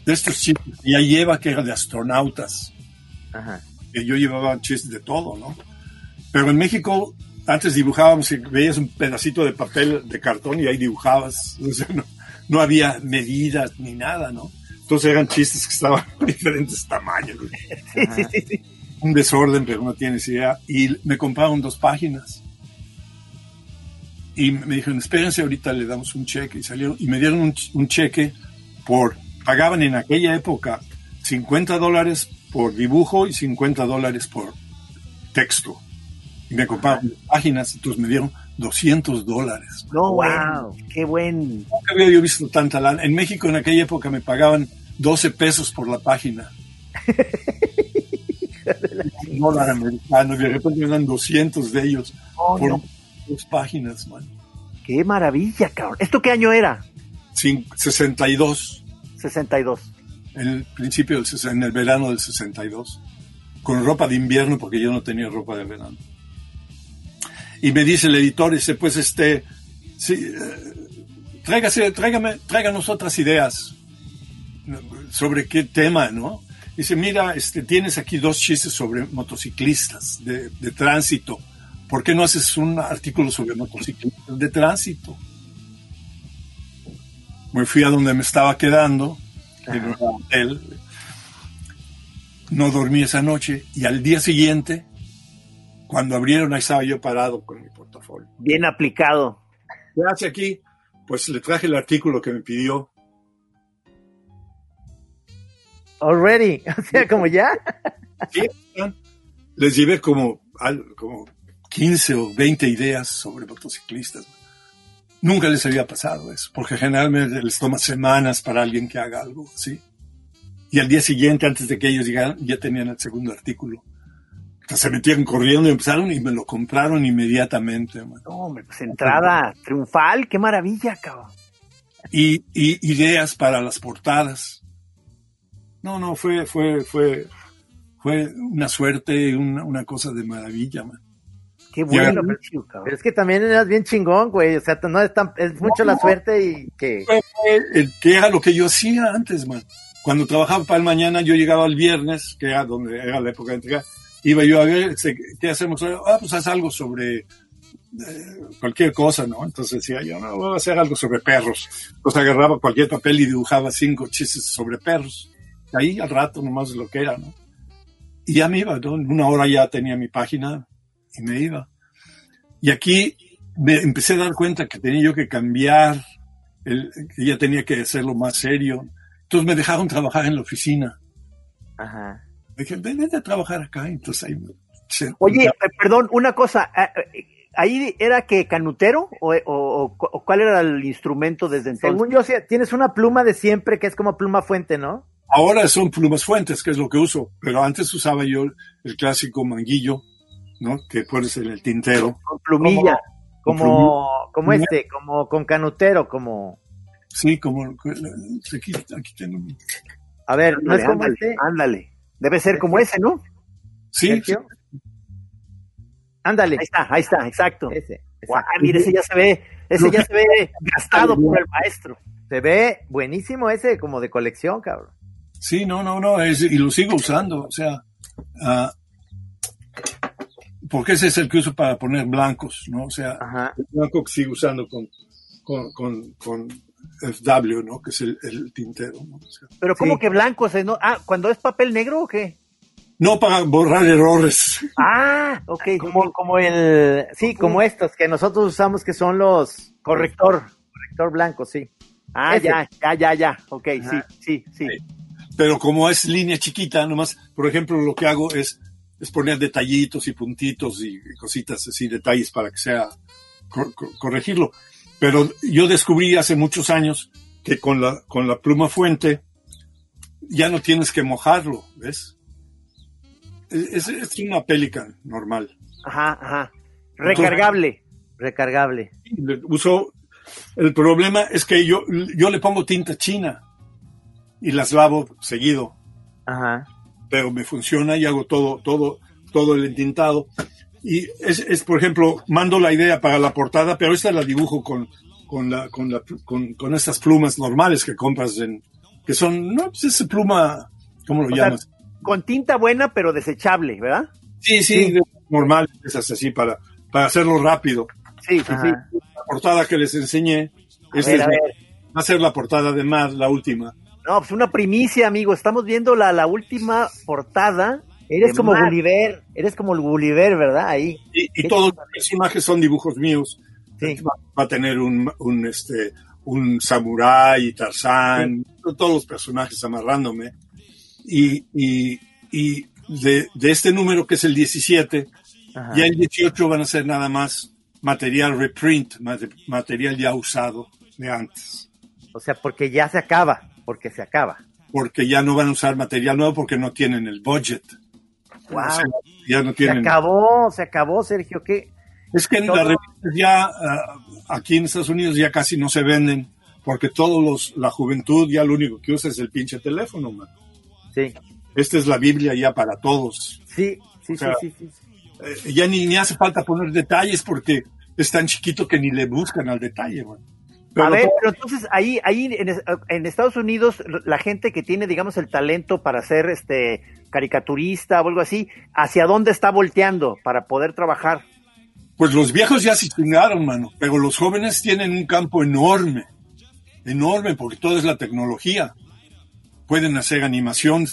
de estos chistes que ya lleva, que era de astronautas, Ajá. que yo llevaba chistes de todo, ¿no? Pero en México, antes dibujábamos y veías un pedacito de papel de cartón y ahí dibujabas, o sea, no, no había medidas ni nada, ¿no? Entonces eran chistes que estaban de diferentes tamaños. ¿no? Sí, sí, sí, sí. un desorden, pero no tienes idea. Y me compraron dos páginas. Y me dijeron, espérense, ahorita le damos un cheque. Y salieron, y me dieron un, un cheque por, pagaban en aquella época 50 dólares por dibujo y 50 dólares por texto. Y me compraron páginas, entonces me dieron 200 dólares. No, Wow. Qué buen. Nunca había yo visto tanta lana. En México en aquella época me pagaban 12 pesos por la página. Un dólar americano y de repente me dan 200 de ellos Oh, por no. Dos páginas, man. Qué maravilla, cabrón. ¿Esto qué año era? Cin- 62, 62. en el principio del en el verano del 62, con ropa de invierno porque yo no tenía ropa de verano. Y me dice el editor, dice, pues este, sí, eh, tráigase, tráigame, tráiganos otras ideas sobre qué tema, ¿no? Dice, mira, este, tienes aquí dos chistes sobre motociclistas de, de tránsito. ¿Por qué no haces un artículo sobre motociclistas de tránsito? Me fui a donde me estaba quedando, en un hotel. No dormí esa noche y al día siguiente, cuando abrieron, ahí estaba yo parado con mi portafolio. Bien aplicado. ¿Qué hace aquí? Pues le traje el artículo que me pidió. Already. O sea, como ya. Sí, les llevé como, como 15 o 20 ideas sobre motociclistas. Nunca les había pasado eso, porque generalmente les toma semanas para alguien que haga algo así. Y al día siguiente, antes de que ellos llegaran, ya tenían el segundo artículo. Entonces se metieron corriendo y empezaron y me lo compraron inmediatamente. No, hombre, pues entrada triunfal. Qué maravilla, cabrón. Y, y ideas para las portadas. No, no, fue, fue, fue, fue una suerte, una, una cosa de maravilla, man. Qué bueno, Pero cabrón. es que también eras bien chingón, güey. O sea, no es, tan, es mucho la suerte y que. que era lo que yo hacía antes, man. Cuando trabajaba para el mañana, yo llegaba el viernes, que era donde era la época de entrega, iba yo a ver, ¿qué hacemos? Ah, pues haz algo sobre eh, cualquier cosa, ¿no? Entonces decía yo, no, voy a hacer algo sobre perros. Entonces agarraba cualquier papel y dibujaba cinco chistes sobre perros. Ahí al rato nomás lo que era, ¿no? Y ya me iba, ¿no? En una hora ya tenía mi página y me iba. Y aquí me empecé a dar cuenta que tenía yo que cambiar, el, que ya tenía que hacerlo más serio. Entonces me dejaron trabajar en la oficina. Ajá. Me dije, ven, vete a trabajar acá. Entonces ahí me- se- Oye, eh, perdón, una cosa. eh, eh, ahí era que canutero o, o- o- cuál era el instrumento desde entonces. Según yo, tienes una pluma de siempre que es como pluma fuente, ¿no? Ahora son plumas fuentes, que es lo que uso, pero antes usaba yo el clásico manguillo, ¿no? Que pones en el tintero. con plumilla. Como, como este, como con canutero, como... Sí, como aquí, aquí tengo. A ver, ¿no es como ándale, este? ándale. Debe ser como ese, ¿no? Sí? Ándale. Ahí está, ahí está, exacto. Ese, Guau, exacto. mira, ese ya se ve, ese ya se ve gastado por el maestro. Se ve buenísimo ese, como de colección, cabrón. sí, no, no, no, es- y lo sigo usando, o sea, ah, porque ese es el que uso para poner blancos, ¿no? O sea, Ajá. el blanco que sigo usando con, con, con, con FW, ¿no? Que es el, el tintero, ¿no? O sea, Pero ¿cómo Sí. que blanco? se no? Ah, ¿cuando es papel negro o qué? no para borrar errores. Ah, ok. Como, como el, sí, como estos que nosotros usamos que son los Corrector. corrector blanco, sí. Ah, Ese. ya, ya, ya, ya. Ok, Ajá. sí, sí, sí. Pero como es línea chiquita, nomás, por ejemplo, lo que hago es, es poner detallitos y puntitos y cositas así, detalles para que sea cor- cor- corregirlo. Pero yo descubrí hace muchos años que con la, con la pluma fuente ya no tienes que mojarlo, ¿ves? Es, es- es una Pelican normal. Ajá, ajá. Recargable. Recargable. Le- Uso, el problema es que yo, yo le pongo tinta china y las lavo seguido. Ajá. Pero me funciona y hago todo, todo, todo el entintado. Y es, es, por ejemplo, mando la idea para la portada, pero esta la dibujo con, con, la, con, la, con, con estas plumas normales que compras en, que son, no, pues esa pluma, ¿cómo lo O sea, llamas? Con tinta buena, pero desechable, ¿verdad? Sí, sí, de- normal, esas así para, para hacerlo rápido. Sí, sí, sí. La portada que les enseñé, esta es va a ser la portada de más, la última. No, pues una primicia, amigo. Estamos viendo la, la última portada. Eres como Matt. Gulliver, eres como el Gulliver, ¿verdad? Ahí. Y, todos los personajes son dibujos míos. Sí. va, va a tener un, un, este, un samurái, Tarzán, todos los personajes amarrándome. Y, y, y de, de este número que es el 17, Ajá. ya el 18 van a ser nada más material reprint, mate- material ya usado de antes. O sea, porque ya se acaba, porque se acaba. Porque ya no van a usar material nuevo porque no tienen el budget. Wow. O sea, ya no Se tienen. acabó, se acabó, Sergio. ¿Qué? Es que en las revistas ya, ah, aquí en Estados Unidos ya casi no se venden, porque todos los, la juventud ya lo único que usa es el pinche teléfono, man. Sí, Esta es la Biblia ya para todos. sí, sí, O sea, sí, sí, sí. Eh, ya ni, ni hace falta poner detalles porque es tan chiquito que ni le buscan al detalle, a ver, pero entonces ahí, ahí en, es- en Estados Unidos, la gente que tiene, digamos, el talento para ser este caricaturista o algo así, ¿hacia dónde está volteando para poder trabajar? Pues los viejos ya se chingaron, mano, pero los jóvenes tienen un campo enorme, enorme, porque todo es la tecnología. Pueden hacer animación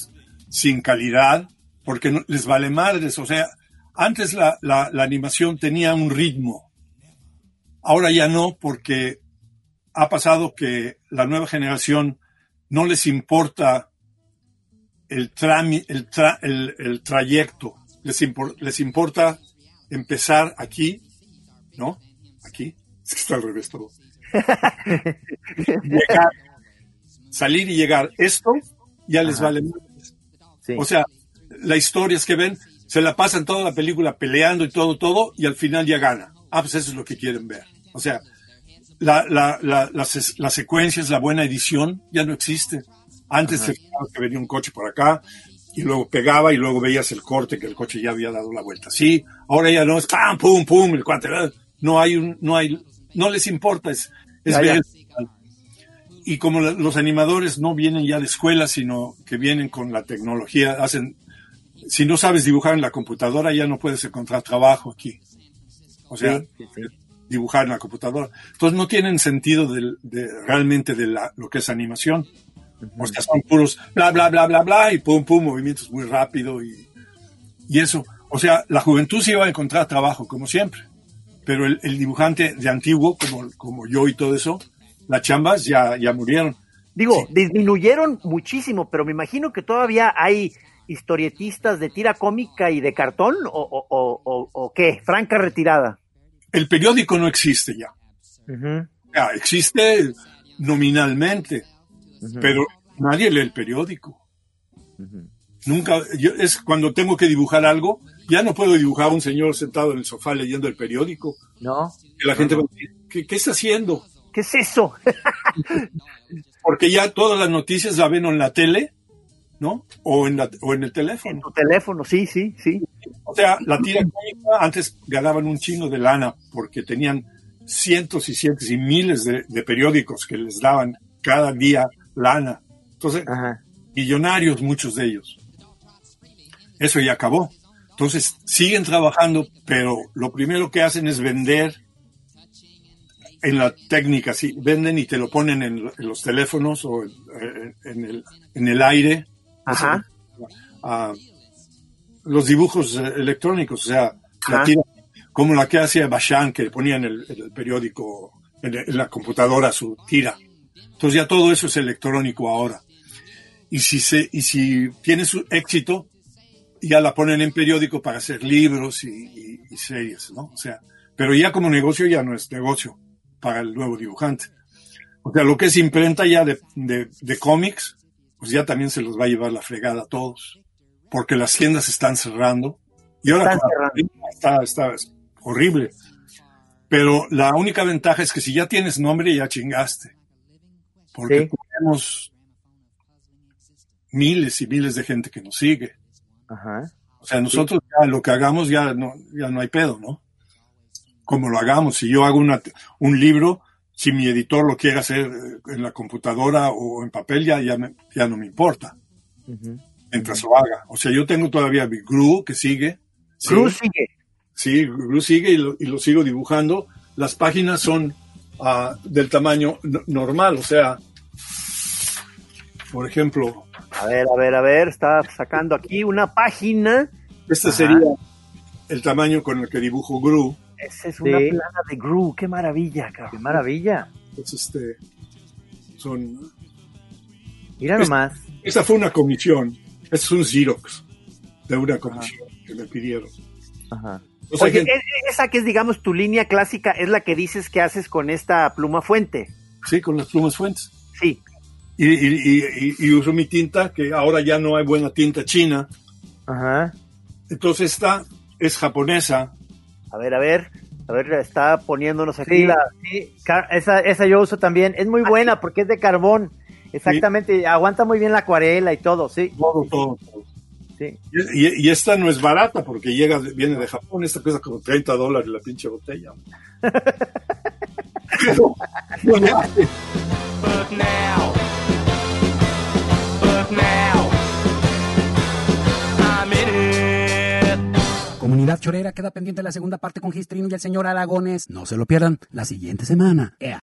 sin calidad, porque no- les vale madres. O sea, antes la, la- la animación tenía un ritmo, ahora ya no, porque ha pasado que la nueva generación no les importa el, trami- el, tra- el, el trayecto, les, impor- les importa empezar aquí, ¿no? Aquí. Es que está al revés todo. Llegar, salir y llegar. Esto ya les Ajá. vale. sí. O sea, la historia es que ven, se la pasan toda la película peleando y todo, todo, y al final ya gana. Ah, pues eso es lo que quieren ver. O sea, la, la, la, las, las secuencias, la buena edición, ya no existe. Antes se venía un coche por acá, y luego pegaba, y luego veías el corte que el coche ya había dado la vuelta. Sí, ahora ya no es pam, pum, pum, el cuate. No hay un, no hay, no les importa, es, es Ya, ver ya. Y como los animadores no vienen ya de escuela, sino que vienen con la tecnología, hacen, si no sabes dibujar en la computadora, ya no puedes encontrar trabajo aquí. O sea, Sí, sí, sí. Dibujar en la computadora. Entonces no tienen sentido de, realmente de la, lo que es animación. O sea, son puros bla, bla, bla, bla, bla, y pum, pum, movimientos muy rápido y, y eso. O sea, la juventud sí va a encontrar trabajo, como siempre. Pero el, el dibujante de antiguo, como, como yo y todo eso, las chambas ya, ya murieron. Digo, disminuyeron muchísimo, pero me imagino que todavía hay historietistas de tira cómica y de cartón, o, o- o qué, franca retirada. El periódico no existe ya. Existe nominalmente, pero nadie lee el periódico. Nunca, yo, es cuando tengo que dibujar algo, ya no puedo dibujar a un señor sentado en el sofá leyendo el periódico. ¿No? Que la gente va a decir, ¿qué, qué está haciendo? ¿Qué es eso? Porque ya todas las noticias la ven en la tele, ¿no? O en, la, o en el En teléfono. tu teléfono, sí, sí, sí. O sea, la tira cómica antes ganaban un chingo de lana porque tenían cientos y cientos y miles de, de periódicos que les daban cada día lana. Entonces, Ajá. millonarios muchos de ellos. Eso ya acabó. Entonces, siguen trabajando, pero lo primero que hacen es vender en la técnica, sí, venden y te lo ponen en, en los teléfonos o en, en el, en el aire. Ajá. Los dibujos eh, electrónicos, o sea, la tira, como la que hacía Bashan, que ponía en el, en el periódico, en, en la computadora su tira. Entonces ya todo eso es electrónico ahora. Y si, se, y si tiene su éxito, ya la ponen en periódico para hacer libros y, y- y series, ¿no? O sea, pero ya como negocio ya no es negocio para el nuevo dibujante. O sea, lo que es imprenta ya de, de, de cómics, pues ya también se los va a llevar la fregada a todos. Porque las tiendas están cerrando. Y ahora está, está es horrible. Pero la única ventaja es que si ya tienes nombre, ya chingaste. Porque Sí. tenemos miles y miles de gente que nos sigue. Ajá. O sea, nosotros ya lo que hagamos ya no, ya no hay pedo, ¿no? Como lo hagamos, si yo hago una, un libro, si mi editor lo quiere hacer eh, en la computadora o en papel, ya, ya, me- ya no me importa, ujú. Mientras lo haga. O sea, yo tengo todavía mi Gru que sigue. Sí, Cruz sigue. Sí, Gru sigue y lo, y lo sigo dibujando. Las páginas son ah, del tamaño no- normal, o sea, por ejemplo, A ver, a ver, a ver, está sacando aquí una página. este Ajá. sería el tamaño con el que dibujo Gru. Esa es una Sí. plana de Gru, qué maravilla, Qué cabrón. maravilla. Es este, son Mira nomás. Esta fue una comisión. Es un Xerox de una comisión que me pidieron. Ajá. O sea, Oye, gente- e- esa que es, digamos, tu línea clásica, es la que dices que haces con esta pluma fuente. sí, con las plumas fuentes. Sí. Y, y- y- y- y uso mi tinta, que ahora ya no hay buena tinta china. Ajá. Entonces esta es japonesa. A ver, a ver, a ver, está poniéndonos aquí Sí, la... sí, esa, esa yo uso también. Es muy buena porque es de carbón. Exactamente. Aguanta muy bien la acuarela y todo, sí. Todo, todo, todo. Sí. Y, y esta no es barata porque llega, viene de Japón. Esta cuesta como 30 dólares la pinche botella. Pero, no le hace. But now, but now, I'm in it. Comunidad Chorera queda pendiente la segunda parte con Gistrino y el señor Aragones. No se lo pierdan la siguiente semana. Ea.